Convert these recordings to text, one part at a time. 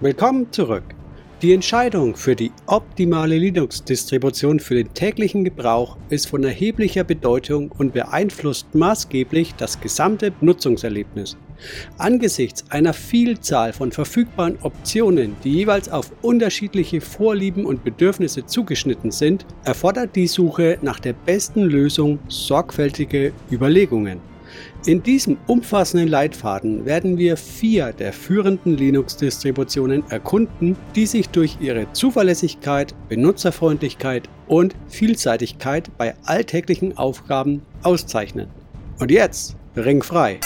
Willkommen zurück. Die Entscheidung für die optimale Linux-Distribution für den täglichen Gebrauch ist von erheblicher Bedeutung und beeinflusst maßgeblich das gesamte Nutzungserlebnis. Angesichts einer Vielzahl von verfügbaren Optionen, die jeweils auf unterschiedliche Vorlieben und Bedürfnisse zugeschnitten sind, erfordert die Suche nach der besten Lösung sorgfältige Überlegungen. In diesem umfassenden Leitfaden werden wir vier der führenden Linux-Distributionen erkunden, die sich durch ihre Zuverlässigkeit, Benutzerfreundlichkeit und Vielseitigkeit bei alltäglichen Aufgaben auszeichnen. Und jetzt, Ring frei!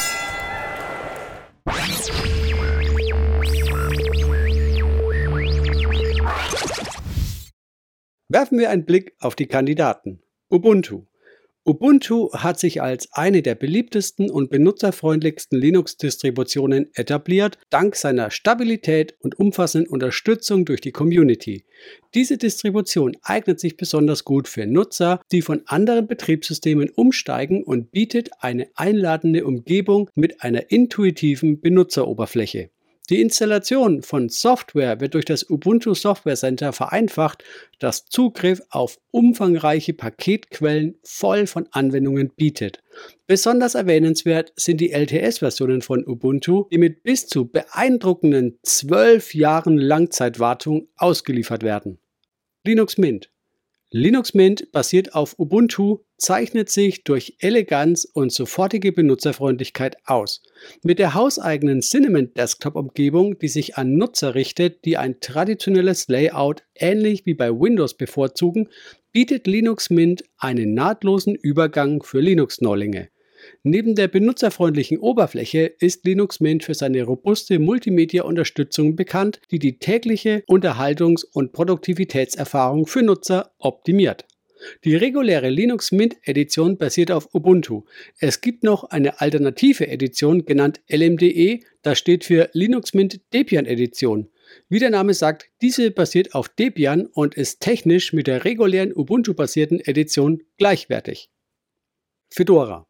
Werfen wir einen Blick auf die Kandidaten. Ubuntu. Ubuntu hat sich als eine der beliebtesten und benutzerfreundlichsten Linux-Distributionen etabliert, dank seiner Stabilität und umfassenden Unterstützung durch die Community. Diese Distribution eignet sich besonders gut für Nutzer, die von anderen Betriebssystemen umsteigen und bietet eine einladende Umgebung mit einer intuitiven Benutzeroberfläche. Die Installation von Software wird durch das Ubuntu Software Center vereinfacht, das Zugriff auf umfangreiche Paketquellen voll von Anwendungen bietet. Besonders erwähnenswert sind die LTS-Versionen von Ubuntu, die mit bis zu beeindruckenden 12 Jahren Langzeitwartung ausgeliefert werden. Linux Mint Linux Mint basiert auf Ubuntu, zeichnet sich durch Eleganz und sofortige Benutzerfreundlichkeit aus. Mit der hauseigenen Cinnamon Desktop Umgebung, die sich an Nutzer richtet, die ein traditionelles Layout ähnlich wie bei Windows bevorzugen, bietet Linux Mint einen nahtlosen Übergang für Linux-Neulinge. Neben der benutzerfreundlichen Oberfläche ist Linux Mint für seine robuste Multimedia-Unterstützung bekannt, die die tägliche Unterhaltungs- und Produktivitätserfahrung für Nutzer optimiert. Die reguläre Linux Mint Edition basiert auf Ubuntu. Es gibt noch eine alternative Edition genannt LMDE, das steht für Linux Mint Debian Edition. Wie der Name sagt, diese basiert auf Debian und ist technisch mit der regulären Ubuntu-basierten Edition gleichwertig. Fedora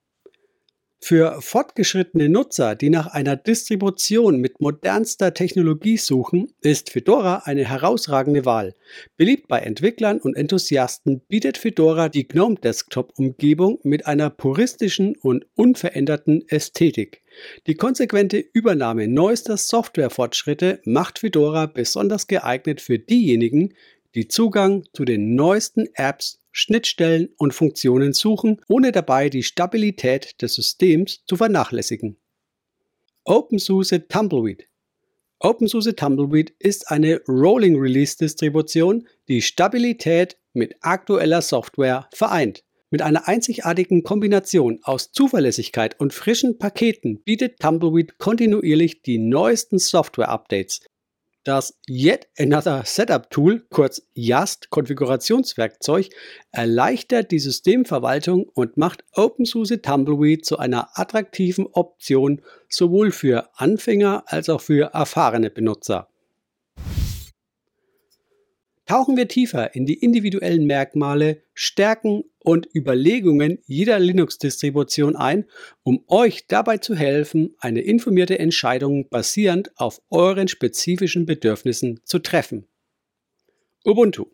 für fortgeschrittene Nutzer, die nach einer Distribution mit modernster Technologie suchen, ist Fedora eine herausragende Wahl. Beliebt bei Entwicklern und Enthusiasten bietet Fedora die GNOME Desktop Umgebung mit einer puristischen und unveränderten Ästhetik. Die konsequente Übernahme neuester Softwarefortschritte macht Fedora besonders geeignet für diejenigen, die Zugang zu den neuesten Apps Schnittstellen und Funktionen suchen, ohne dabei die Stabilität des Systems zu vernachlässigen. OpenSUSE Tumbleweed OpenSUSE Tumbleweed ist eine Rolling Release Distribution, die Stabilität mit aktueller Software vereint. Mit einer einzigartigen Kombination aus Zuverlässigkeit und frischen Paketen bietet Tumbleweed kontinuierlich die neuesten Software-Updates, das Yet Another Setup Tool, kurz YAST Konfigurationswerkzeug, erleichtert die Systemverwaltung und macht OpenSUSE Tumbleweed zu einer attraktiven Option sowohl für Anfänger als auch für erfahrene Benutzer. Tauchen wir tiefer in die individuellen Merkmale, Stärken und Überlegungen jeder Linux-Distribution ein, um euch dabei zu helfen, eine informierte Entscheidung basierend auf euren spezifischen Bedürfnissen zu treffen. Ubuntu.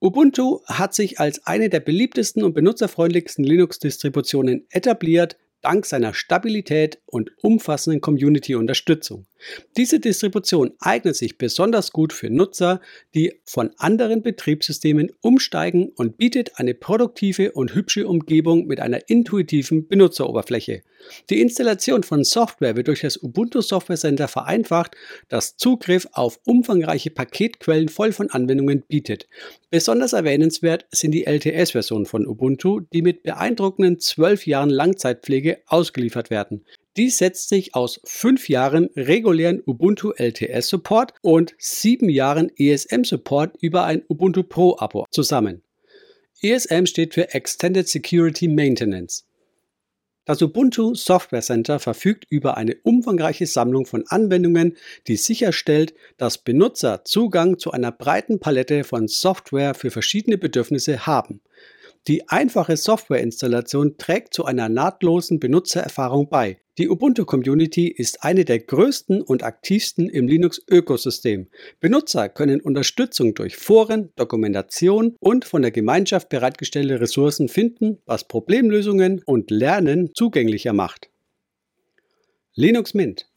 Ubuntu hat sich als eine der beliebtesten und benutzerfreundlichsten Linux-Distributionen etabliert, dank seiner Stabilität und umfassenden Community-Unterstützung. Diese Distribution eignet sich besonders gut für Nutzer, die von anderen Betriebssystemen umsteigen und bietet eine produktive und hübsche Umgebung mit einer intuitiven Benutzeroberfläche. Die Installation von Software wird durch das Ubuntu Software Center vereinfacht, das Zugriff auf umfangreiche Paketquellen voll von Anwendungen bietet. Besonders erwähnenswert sind die LTS-Versionen von Ubuntu, die mit beeindruckenden 12 Jahren Langzeitpflege ausgeliefert werden. Dies setzt sich aus fünf Jahren regulären Ubuntu LTS Support und sieben Jahren ESM Support über ein Ubuntu Pro Abo zusammen. ESM steht für Extended Security Maintenance. Das Ubuntu Software Center verfügt über eine umfangreiche Sammlung von Anwendungen, die sicherstellt, dass Benutzer Zugang zu einer breiten Palette von Software für verschiedene Bedürfnisse haben. Die einfache Softwareinstallation trägt zu einer nahtlosen Benutzererfahrung bei. Die Ubuntu-Community ist eine der größten und aktivsten im Linux-Ökosystem. Benutzer können Unterstützung durch Foren, Dokumentation und von der Gemeinschaft bereitgestellte Ressourcen finden, was Problemlösungen und Lernen zugänglicher macht. Linux Mint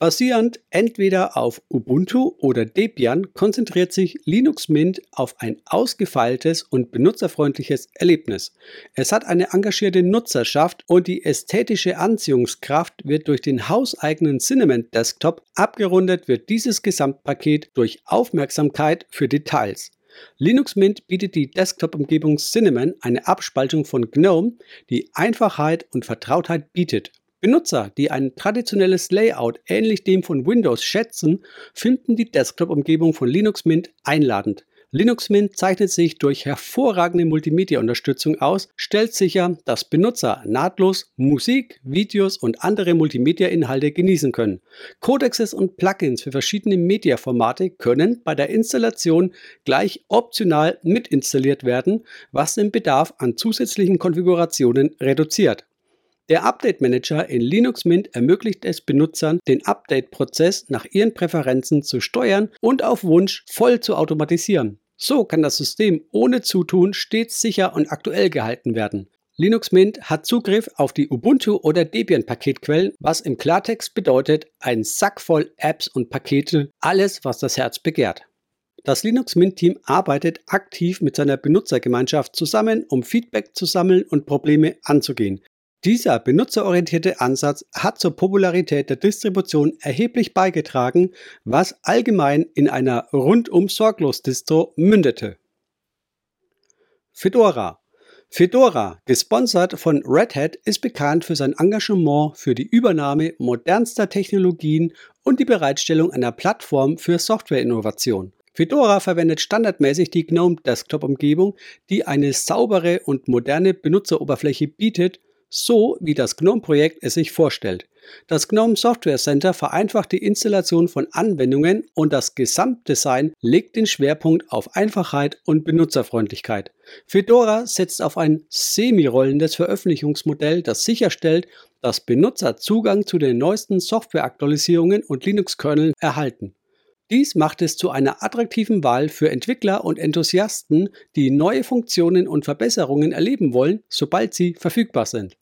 Basierend entweder auf Ubuntu oder Debian konzentriert sich Linux Mint auf ein ausgefeiltes und benutzerfreundliches Erlebnis. Es hat eine engagierte Nutzerschaft und die ästhetische Anziehungskraft wird durch den hauseigenen Cinnamon Desktop abgerundet wird dieses Gesamtpaket durch Aufmerksamkeit für Details. Linux Mint bietet die Desktop-Umgebung Cinnamon eine Abspaltung von GNOME, die Einfachheit und Vertrautheit bietet Benutzer, die ein traditionelles Layout ähnlich dem von Windows schätzen, finden die Desktop-Umgebung von Linux Mint einladend. Linux Mint zeichnet sich durch hervorragende Multimedia-Unterstützung aus, stellt sicher, dass Benutzer nahtlos Musik, Videos und andere Multimedia-Inhalte genießen können. Codexes und Plugins für verschiedene Mediaformate können bei der Installation gleich optional mitinstalliert werden, was den Bedarf an zusätzlichen Konfigurationen reduziert. Der Update Manager in Linux Mint ermöglicht es Benutzern, den Update-Prozess nach ihren Präferenzen zu steuern und auf Wunsch voll zu automatisieren. So kann das System ohne Zutun stets sicher und aktuell gehalten werden. Linux Mint hat Zugriff auf die Ubuntu oder Debian Paketquellen, was im Klartext bedeutet, ein Sack voll Apps und Pakete, alles was das Herz begehrt. Das Linux Mint Team arbeitet aktiv mit seiner Benutzergemeinschaft zusammen, um Feedback zu sammeln und Probleme anzugehen. Dieser benutzerorientierte Ansatz hat zur Popularität der Distribution erheblich beigetragen, was allgemein in einer rundum sorglos Distro mündete. Fedora Fedora, gesponsert von Red Hat, ist bekannt für sein Engagement für die Übernahme modernster Technologien und die Bereitstellung einer Plattform für Softwareinnovation. Fedora verwendet standardmäßig die GNOME Desktop-Umgebung, die eine saubere und moderne Benutzeroberfläche bietet so wie das GNOME-Projekt es sich vorstellt. Das GNOME Software Center vereinfacht die Installation von Anwendungen und das Gesamtdesign legt den Schwerpunkt auf Einfachheit und Benutzerfreundlichkeit. Fedora setzt auf ein semi-rollendes Veröffentlichungsmodell, das sicherstellt, dass Benutzer Zugang zu den neuesten Softwareaktualisierungen und Linux-Kerneln erhalten. Dies macht es zu einer attraktiven Wahl für Entwickler und Enthusiasten, die neue Funktionen und Verbesserungen erleben wollen, sobald sie verfügbar sind.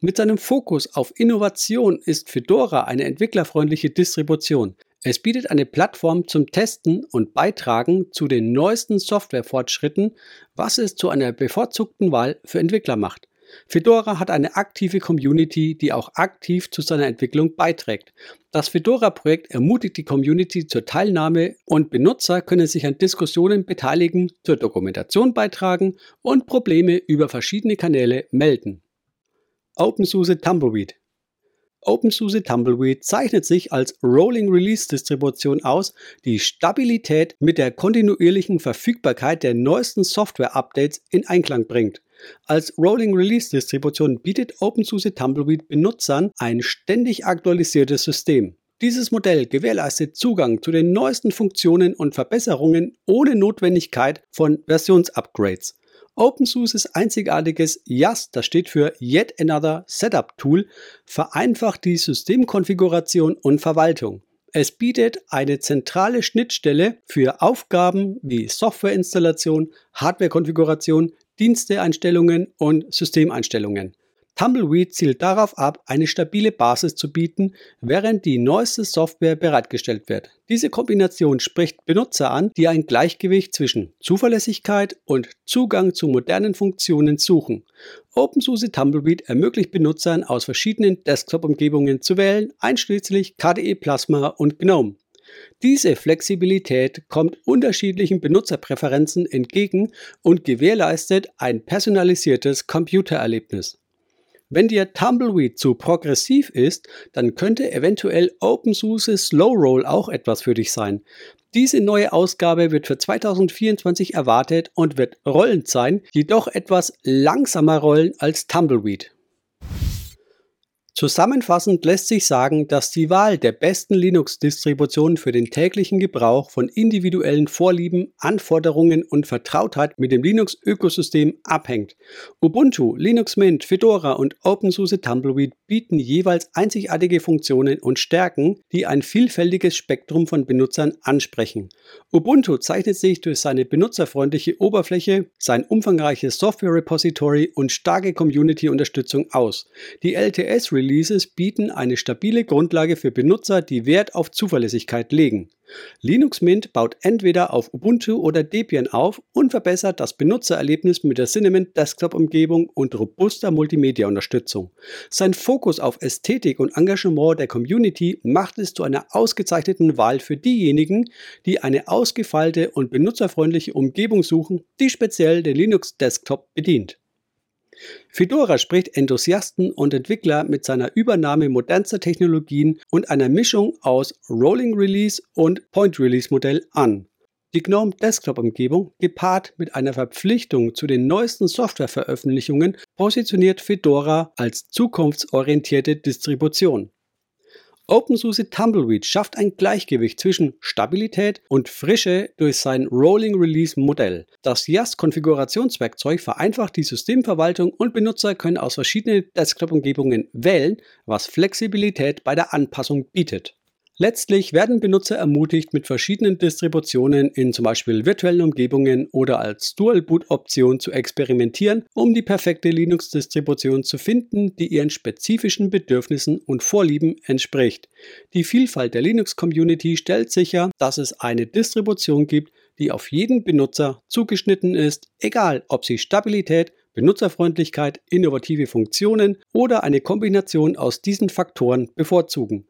Mit seinem Fokus auf Innovation ist Fedora eine entwicklerfreundliche Distribution. Es bietet eine Plattform zum Testen und Beitragen zu den neuesten Softwarefortschritten, was es zu einer bevorzugten Wahl für Entwickler macht. Fedora hat eine aktive Community, die auch aktiv zu seiner Entwicklung beiträgt. Das Fedora-Projekt ermutigt die Community zur Teilnahme und Benutzer können sich an Diskussionen beteiligen, zur Dokumentation beitragen und Probleme über verschiedene Kanäle melden. OpenSUSE Tumbleweed OpenSUSE Tumbleweed zeichnet sich als Rolling Release Distribution aus, die Stabilität mit der kontinuierlichen Verfügbarkeit der neuesten Software-Updates in Einklang bringt. Als Rolling Release Distribution bietet OpenSUSE Tumbleweed Benutzern ein ständig aktualisiertes System. Dieses Modell gewährleistet Zugang zu den neuesten Funktionen und Verbesserungen ohne Notwendigkeit von Versionsupgrades. OpenSUSEs einzigartiges YAS, das steht für Yet Another Setup Tool, vereinfacht die Systemkonfiguration und Verwaltung. Es bietet eine zentrale Schnittstelle für Aufgaben wie Softwareinstallation, Hardwarekonfiguration, Diensteeinstellungen und Systemeinstellungen. Tumbleweed zielt darauf ab, eine stabile Basis zu bieten, während die neueste Software bereitgestellt wird. Diese Kombination spricht Benutzer an, die ein Gleichgewicht zwischen Zuverlässigkeit und Zugang zu modernen Funktionen suchen. OpenSUSE Tumbleweed ermöglicht Benutzern aus verschiedenen Desktop-Umgebungen zu wählen, einschließlich KDE Plasma und GNOME. Diese Flexibilität kommt unterschiedlichen Benutzerpräferenzen entgegen und gewährleistet ein personalisiertes Computererlebnis. Wenn dir Tumbleweed zu progressiv ist, dann könnte eventuell OpenSUSE Slow Roll auch etwas für dich sein. Diese neue Ausgabe wird für 2024 erwartet und wird rollend sein, jedoch etwas langsamer rollen als Tumbleweed. Zusammenfassend lässt sich sagen, dass die Wahl der besten Linux-Distribution für den täglichen Gebrauch von individuellen Vorlieben, Anforderungen und Vertrautheit mit dem Linux-Ökosystem abhängt. Ubuntu, Linux Mint, Fedora und OpenSUSE Tumbleweed bieten jeweils einzigartige Funktionen und Stärken, die ein vielfältiges Spektrum von Benutzern ansprechen. Ubuntu zeichnet sich durch seine benutzerfreundliche Oberfläche, sein umfangreiches Software-Repository und starke Community-Unterstützung aus. Die LTS-Release Releases bieten eine stabile Grundlage für Benutzer, die Wert auf Zuverlässigkeit legen. Linux Mint baut entweder auf Ubuntu oder Debian auf und verbessert das Benutzererlebnis mit der Cinnamon Desktop-Umgebung und robuster Multimedia-Unterstützung. Sein Fokus auf Ästhetik und Engagement der Community macht es zu einer ausgezeichneten Wahl für diejenigen, die eine ausgefeilte und benutzerfreundliche Umgebung suchen, die speziell den Linux Desktop bedient. Fedora spricht Enthusiasten und Entwickler mit seiner Übernahme modernster Technologien und einer Mischung aus Rolling Release und Point Release Modell an. Die GNOME Desktop Umgebung, gepaart mit einer Verpflichtung zu den neuesten Softwareveröffentlichungen, positioniert Fedora als zukunftsorientierte Distribution. OpenSUSE Tumbleweed schafft ein Gleichgewicht zwischen Stabilität und Frische durch sein Rolling Release Modell. Das YAST-Konfigurationswerkzeug vereinfacht die Systemverwaltung und Benutzer können aus verschiedenen Desktop-Umgebungen wählen, was Flexibilität bei der Anpassung bietet. Letztlich werden Benutzer ermutigt, mit verschiedenen Distributionen in zum Beispiel virtuellen Umgebungen oder als Dual-Boot-Option zu experimentieren, um die perfekte Linux-Distribution zu finden, die ihren spezifischen Bedürfnissen und Vorlieben entspricht. Die Vielfalt der Linux-Community stellt sicher, dass es eine Distribution gibt, die auf jeden Benutzer zugeschnitten ist, egal ob sie Stabilität, Benutzerfreundlichkeit, innovative Funktionen oder eine Kombination aus diesen Faktoren bevorzugen.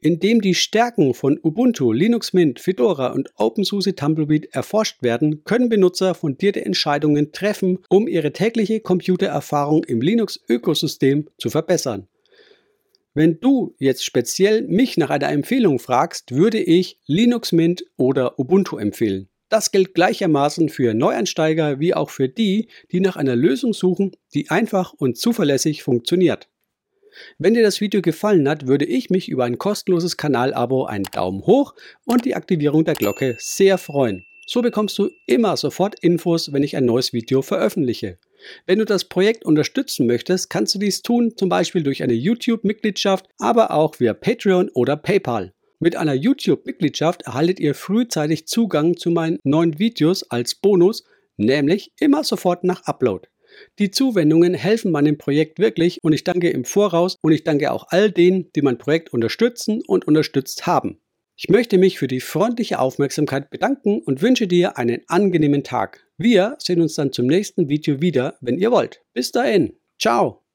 Indem die Stärken von Ubuntu, Linux Mint, Fedora und OpenSUSE Tumbleweed erforscht werden, können Benutzer fundierte Entscheidungen treffen, um ihre tägliche Computererfahrung im Linux-Ökosystem zu verbessern. Wenn du jetzt speziell mich nach einer Empfehlung fragst, würde ich Linux Mint oder Ubuntu empfehlen. Das gilt gleichermaßen für Neueinsteiger wie auch für die, die nach einer Lösung suchen, die einfach und zuverlässig funktioniert. Wenn dir das Video gefallen hat, würde ich mich über ein kostenloses Kanalabo, einen Daumen hoch und die Aktivierung der Glocke sehr freuen. So bekommst du immer sofort Infos, wenn ich ein neues Video veröffentliche. Wenn du das Projekt unterstützen möchtest, kannst du dies tun, zum Beispiel durch eine YouTube-Mitgliedschaft, aber auch via Patreon oder PayPal. Mit einer YouTube-Mitgliedschaft erhaltet ihr frühzeitig Zugang zu meinen neuen Videos als Bonus, nämlich immer sofort nach Upload. Die Zuwendungen helfen meinem Projekt wirklich und ich danke im Voraus und ich danke auch all denen, die mein Projekt unterstützen und unterstützt haben. Ich möchte mich für die freundliche Aufmerksamkeit bedanken und wünsche dir einen angenehmen Tag. Wir sehen uns dann zum nächsten Video wieder, wenn ihr wollt. Bis dahin. Ciao.